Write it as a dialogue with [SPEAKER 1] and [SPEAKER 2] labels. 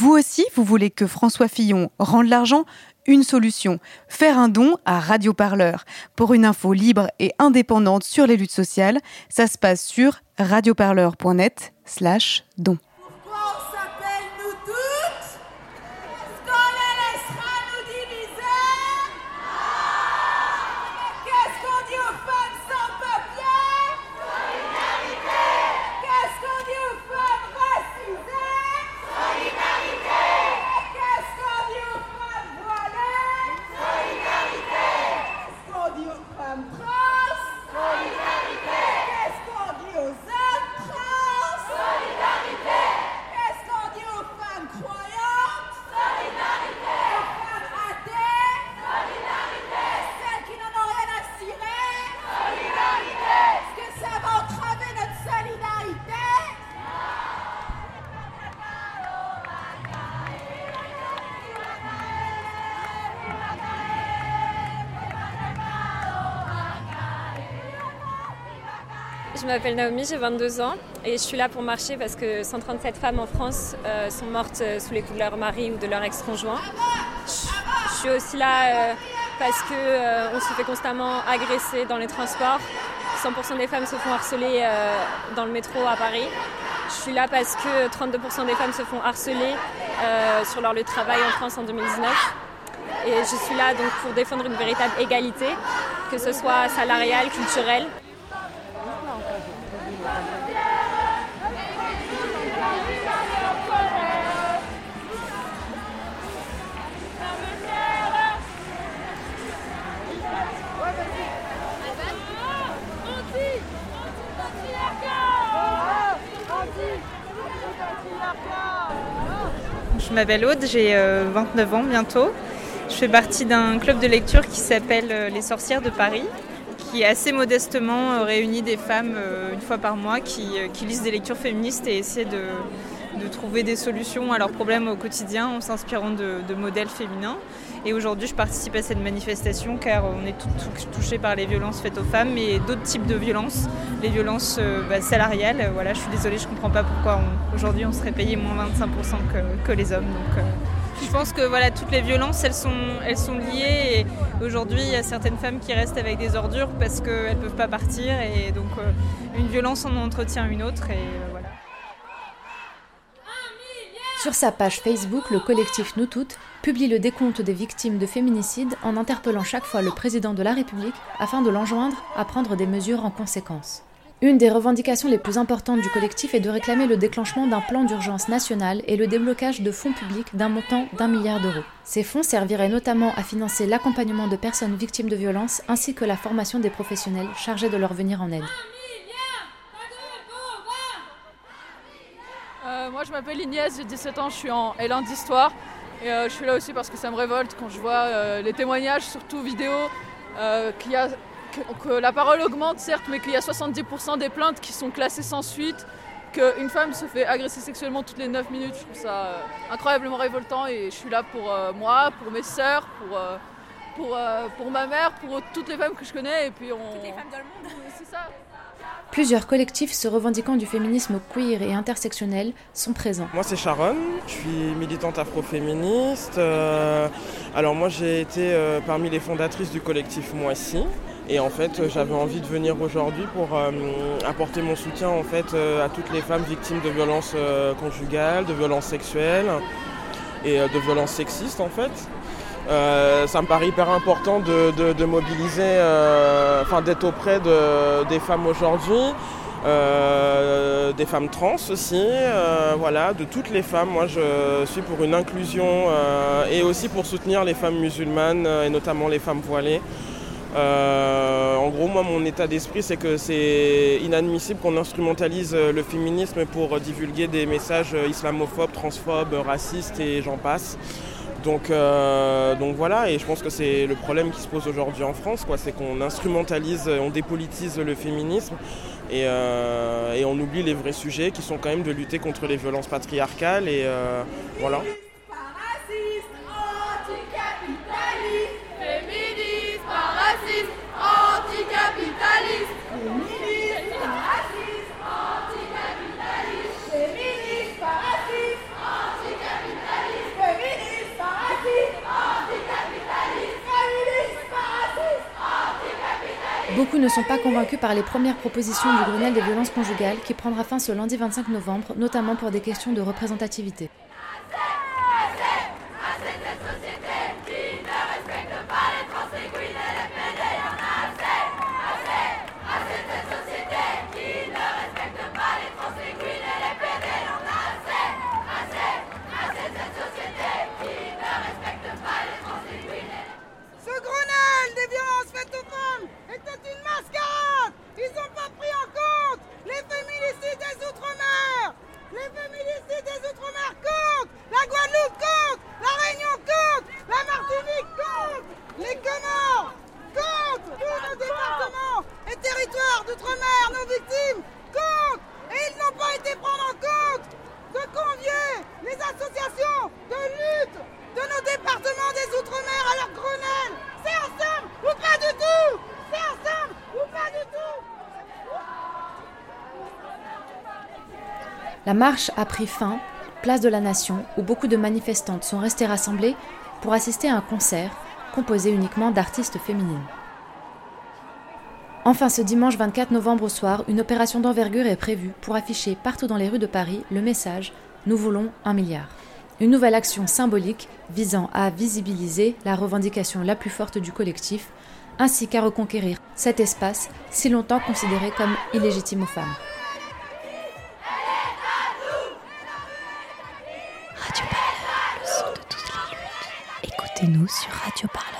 [SPEAKER 1] Vous aussi, vous voulez que François Fillon rende l'argent? Une solution, faire un don à Radio Parleur. Pour une info libre et indépendante sur les luttes sociales, ça se passe sur radioparleur.net slash don.
[SPEAKER 2] Je m'appelle Naomi, j'ai 22 ans et je suis là pour marcher parce que 137 femmes en France euh, sont mortes euh, sous les coups de leur mari ou de leur ex-conjoint. Je, suis aussi là euh, parce qu'on se fait constamment agresser dans les transports. 100% des femmes se font harceler dans le métro à Paris. Je suis là parce que 32% des femmes se font harceler sur leur lieu de travail en France en 2019. Et je suis là donc pour défendre une véritable égalité, que ce soit salariale, culturelle.
[SPEAKER 3] Je m'appelle Aude, j'ai 29 euh, ans bientôt. Je fais partie d'un club de lecture qui s'appelle euh, Les Sorcières de Paris, qui assez modestement euh, réunit des femmes une fois par mois qui, lisent des lectures féministes et essaient de, trouver des solutions à leurs problèmes au quotidien en s'inspirant de modèles féminins. Et aujourd'hui, je participe à cette manifestation car on est toutes touchés par les violences faites aux femmes et d'autres types de violences, les violences euh, bah, salariales. Voilà, je suis désolée, je ne comprends pas pourquoi aujourd'hui on serait payé moins 25% que, les hommes. Donc, euh, je pense que voilà, toutes les violences, elles sont, elles sont liées. Et aujourd'hui, il y a certaines femmes qui restent avec des ordures parce qu'elles ne peuvent pas partir. Et donc, euh, une violence en entretient une autre.
[SPEAKER 4] Sur sa page Facebook, le collectif Nous Toutes publie le décompte des victimes de féminicide en interpellant chaque fois le président de la République afin de l'enjoindre à prendre des mesures en conséquence. Une des revendications les plus importantes du collectif est de réclamer le déclenchement d'un plan d'urgence national et le déblocage de fonds publics d'un montant d'un milliard d'euros. Ces fonds serviraient notamment à financer l'accompagnement de personnes victimes de violences ainsi que la formation des professionnels chargés de leur venir en aide.
[SPEAKER 5] Euh, moi je m'appelle Inès, j'ai 17 ans, je suis en L1 d'histoire. Et euh, je suis là aussi parce que ça me révolte quand je vois euh, les témoignages, surtout vidéo, qu'il y a, que, la parole augmente certes, mais qu'il y a 70% des plaintes qui sont classées sans suite, qu'une femme se fait agresser sexuellement toutes les 9 minutes. Je trouve ça incroyablement révoltant et je suis là pour moi, pour mes sœurs, pour, pour, pour ma mère, pour toutes les femmes que je connais. Et puis on...
[SPEAKER 6] Toutes les femmes dans le monde.
[SPEAKER 5] C'est ça.
[SPEAKER 4] Plusieurs collectifs se revendiquant du féminisme queer et intersectionnel sont présents.
[SPEAKER 7] Moi c'est Sharon, je suis militante afroféministe. Euh, alors moi j'ai été euh, parmi les fondatrices du collectif Moissy. Et en fait, j'avais envie de venir aujourd'hui pour euh, apporter mon soutien en fait à toutes les femmes victimes de violences conjugales, de violences sexuelles et de violences sexistes en fait. Euh, ça me paraît hyper important de, mobiliser, euh, d'être auprès des femmes aujourd'hui, euh, des femmes trans aussi, voilà, de toutes les femmes. Moi, je suis pour une inclusion et aussi pour soutenir les femmes musulmanes et notamment les femmes voilées. en gros, moi, mon état d'esprit, c'est que c'est inadmissible qu'on instrumentalise le féminisme pour divulguer des messages islamophobes, transphobes, racistes et j'en passe. Donc, euh, donc voilà, et je pense que c'est le problème qui se pose aujourd'hui en France, c'est qu'on instrumentalise, on dépolitise le féminisme euh, et, on oublie les vrais sujets qui sont quand même de lutter contre les violences patriarcales et euh, voilà.
[SPEAKER 4] Beaucoup ne sont pas convaincus par les premières propositions du Grenelle des violences conjugales qui prendra fin ce lundi 25 novembre, notamment pour des questions de représentativité. La marche a pris fin, place de la Nation, où beaucoup de manifestantes sont restées rassemblées pour assister à un concert composé uniquement d'artistes féminines. Enfin, ce dimanche 24 novembre au soir, une opération d'envergure est prévue pour afficher partout dans les rues de Paris le message Nous voulons un milliard. Une nouvelle action symbolique visant à visibiliser la revendication la plus forte du collectif, ainsi qu'à reconquérir cet espace si longtemps considéré comme illégitime aux femmes.
[SPEAKER 6] Radio Parleur, le son de toutes les luttes. Écoutez-nous sur Radio Parleur.